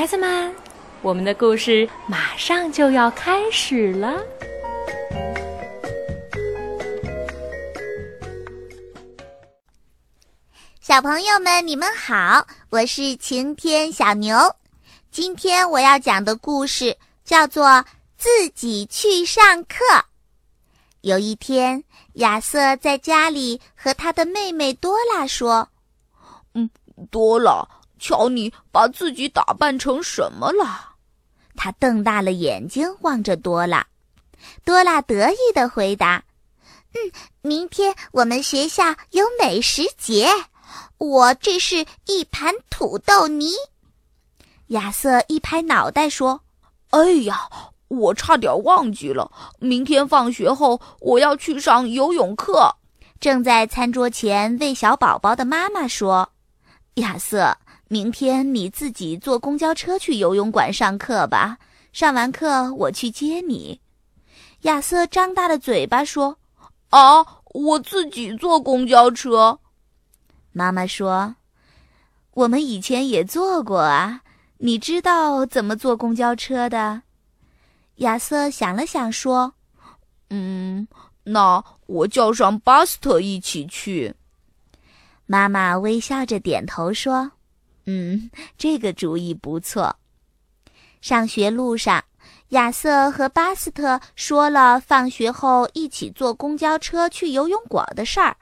孩子们，我们的故事马上就要开始了。小朋友们，你们好，我是晴天小牛。今天我要讲的故事叫做《自己去上课》。有一天，亚瑟在家里和他的妹妹多拉说：“嗯，多拉。”瞧你把自己打扮成什么了？他瞪大了眼睛望着多拉。多拉得意的回答：“嗯，明天我们学校有美食节，我这是一盘土豆泥。”亚瑟一拍脑袋说：“哎呀，我差点忘记了，明天放学后我要去上游泳课。”正在餐桌前喂小宝宝的妈妈说：“亚瑟。”明天你自己坐公交车去游泳馆上课吧。上完课我去接你。亚瑟张大了嘴巴说：“啊，我自己坐公交车。”妈妈说：“我们以前也坐过啊，你知道怎么坐公交车的？”亚瑟想了想说：“嗯，那我叫上巴斯特一起去。”妈妈微笑着点头说。嗯，这个主意不错。上学路上，亚瑟和巴斯特说了放学后一起坐公交车去游泳馆的事儿。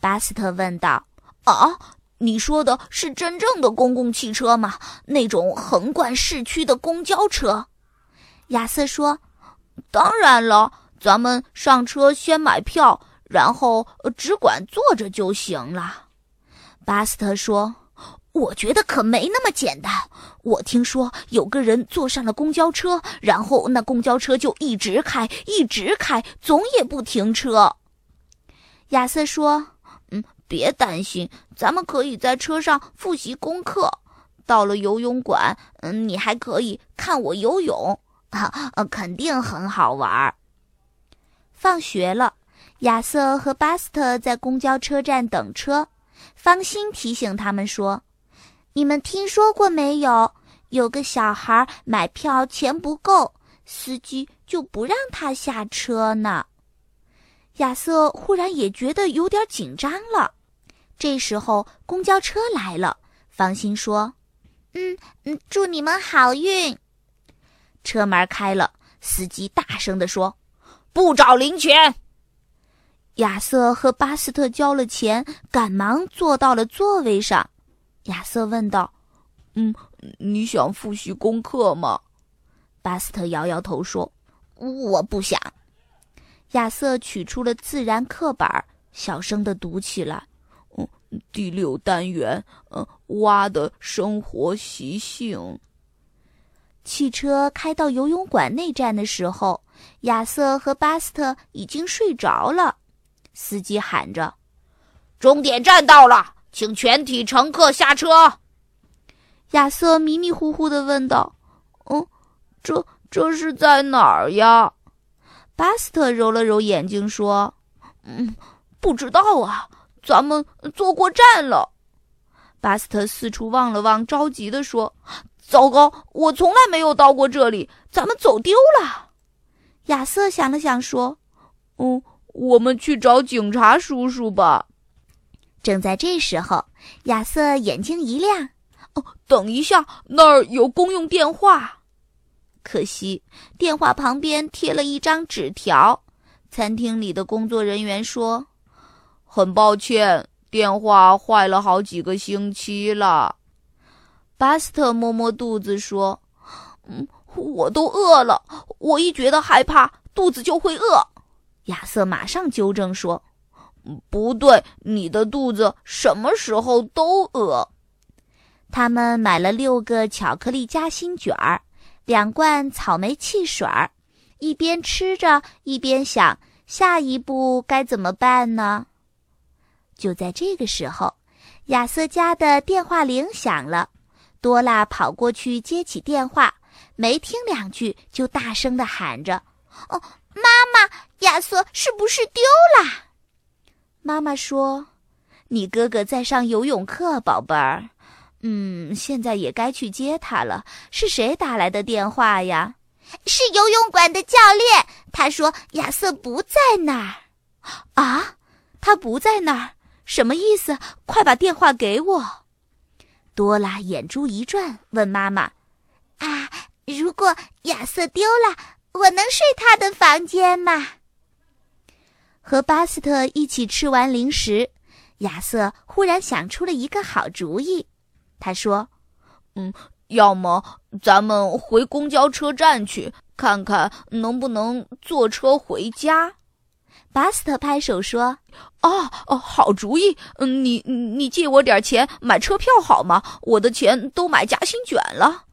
巴斯特问道：“啊，你说的是真正的公共汽车吗？那种横贯市区的公交车？”亚瑟说：“当然了，咱们上车先买票，然后只管坐着就行了。”巴斯特说。我觉得可没那么简单。我听说有个人坐上了公交车，然后那公交车就一直开，一直开，总也不停车。亚瑟说：“嗯，别担心，咱们可以在车上复习功课。到了游泳馆，嗯，你还可以看我游泳，啊，肯定很好玩。”放学了，亚瑟和巴斯特在公交车站等车。方心提醒他们说。你们听说过没有？有个小孩买票钱不够，司机就不让他下车呢。亚瑟忽然也觉得有点紧张了。这时候公交车来了，方心说：“嗯嗯，祝你们好运。”车门开了，司机大声地说：“不找零钱。”亚瑟和巴斯特交了钱，赶忙坐到了座位上。亚瑟问道：“嗯，你想复习功课吗？”巴斯特摇摇头说：“我不想。”亚瑟取出了自然课本，小声的读起来：“嗯，第六单元，嗯，蛙的生活习性。”汽车开到游泳馆内站的时候，亚瑟和巴斯特已经睡着了。司机喊着：“终点站到了。”请全体乘客下车。亚瑟迷迷糊糊的问道：“嗯，这这是在哪儿呀？”巴斯特揉了揉眼睛说：“嗯，不知道啊，咱们坐过站了。”巴斯特四处望了望，着急的说：“糟糕，我从来没有到过这里，咱们走丢了。”亚瑟想了想说：“嗯，我们去找警察叔叔吧。”正在这时候，亚瑟眼睛一亮：“哦，等一下，那儿有公用电话。可惜电话旁边贴了一张纸条。餐厅里的工作人员说：‘很抱歉，电话坏了好几个星期了。’巴斯特摸摸肚子说：‘嗯，我都饿了。我一觉得害怕，肚子就会饿。’亚瑟马上纠正说。”不对，你的肚子什么时候都饿。他们买了六个巧克力夹心卷儿，两罐草莓汽水儿，一边吃着一边想下一步该怎么办呢？就在这个时候，亚瑟家的电话铃响了。多拉跑过去接起电话，没听两句就大声的喊着：“哦，妈妈，亚瑟是不是丢了？”妈妈说：“你哥哥在上游泳课，宝贝儿。嗯，现在也该去接他了。是谁打来的电话呀？是游泳馆的教练。他说亚瑟不在那儿。啊，他不在那儿，什么意思？快把电话给我。多拉眼珠一转，问妈妈：“啊，如果亚瑟丢了，我能睡他的房间吗？”和巴斯特一起吃完零食，亚瑟忽然想出了一个好主意。他说：“嗯，要么咱们回公交车站去看看，能不能坐车回家。”巴斯特拍手说：“哦哦，好主意！嗯，你你借我点钱买车票好吗？我的钱都买夹心卷了。”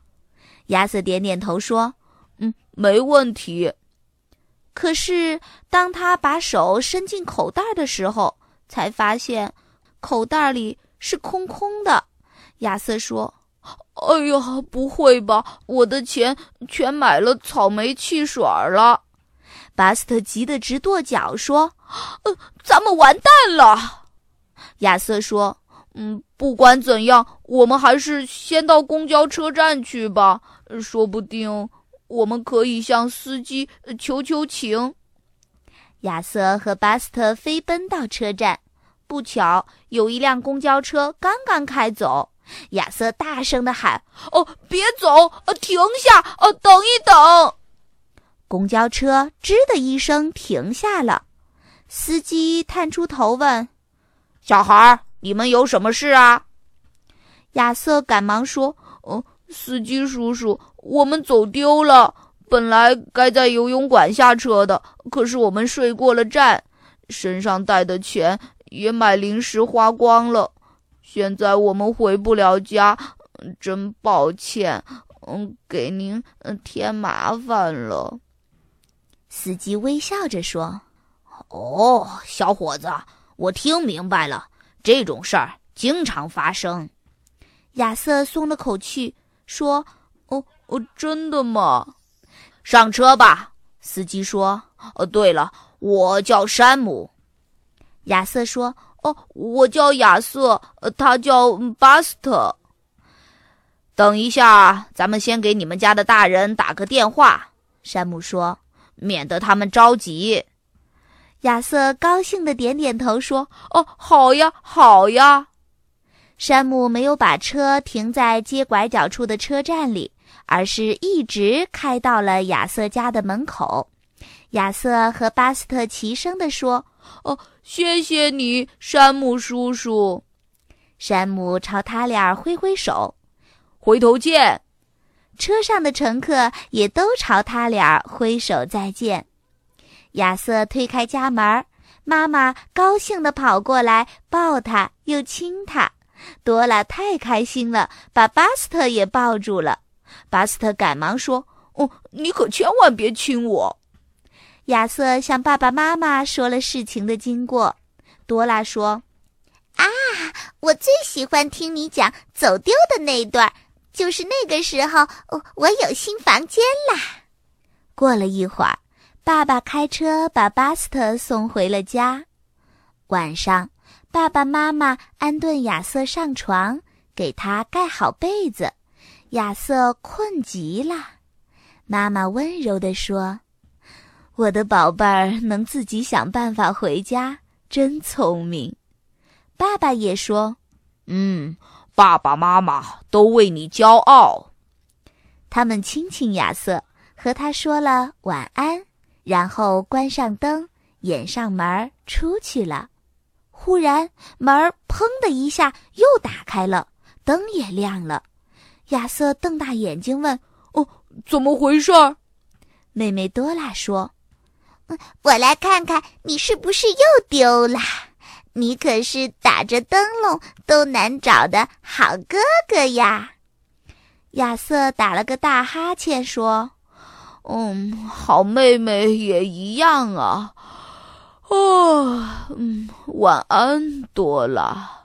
亚瑟点点头说：“嗯，没问题。”可是当他把手伸进口袋的时候，才发现口袋里是空空的。亚瑟说：“哎呀，不会吧！我的钱全买了草莓汽水了。”巴斯特急得直跺脚，说：“呃，咱们完蛋了。”亚瑟说：“嗯，不管怎样，我们还是先到公交车站去吧。说不定我们可以向司机求求情。”亚瑟和巴斯特飞奔到车站，不巧有一辆公交车刚刚开走。亚瑟大声地喊：“哦，别走！呃，停下！呃，等一等！”公交车“吱”的一声停下了，司机探出头问：“小孩，你们有什么事啊？”亚瑟赶忙说：“哦，司机叔叔，我们走丢了。本来该在游泳馆下车的，可是我们睡过了站，身上带的钱也买零食花光了。现在我们回不了家，真抱歉，嗯，给您添麻烦了。”司机微笑着说：“哦，小伙子，我听明白了，这种事儿经常发生。”亚瑟松了口气，说：“哦哦，真的吗？上车吧。”司机说：“哦，对了，我叫山姆。”亚瑟说：“哦，我叫亚瑟，他叫巴斯特。等一下，咱们先给你们家的大人打个电话。”山姆说。免得他们着急，亚瑟高兴的点点头说：“哦，好呀，好呀。”山姆没有把车停在街拐角处的车站里，而是一直开到了亚瑟家的门口。亚瑟和巴斯特齐声地说：“哦，谢谢你，山姆叔叔。”山姆朝他俩挥挥手：“回头见。”车上的乘客也都朝他俩挥手再见。亚瑟推开家门，妈妈高兴地跑过来抱他，又亲他。多拉太开心了，把巴斯特也抱住了。巴斯特赶忙说：“哦，你可千万别亲我。”亚瑟向爸爸妈妈说了事情的经过。多拉说：“啊，我最喜欢听你讲走丢的那段。”就是那个时候，我我有新房间啦。过了一会儿，爸爸开车把巴斯特送回了家。晚上，爸爸妈妈安顿亚瑟上床，给他盖好被子。亚瑟困极了，妈妈温柔地说：“我的宝贝儿能自己想办法回家，真聪明。”爸爸也说：“嗯。”爸爸妈妈都为你骄傲。他们亲亲亚瑟，和他说了晚安，然后关上灯，掩上门出去了。忽然，门砰的一下又打开了，灯也亮了。亚瑟瞪大眼睛问：“哦，怎么回事？”妹妹多拉说：“我来看看你是不是又丢了。”你可是打着灯笼都难找的好哥哥呀！亚瑟打了个大哈欠，说：“嗯，好妹妹也一样啊。哦，嗯，晚安，多拉。”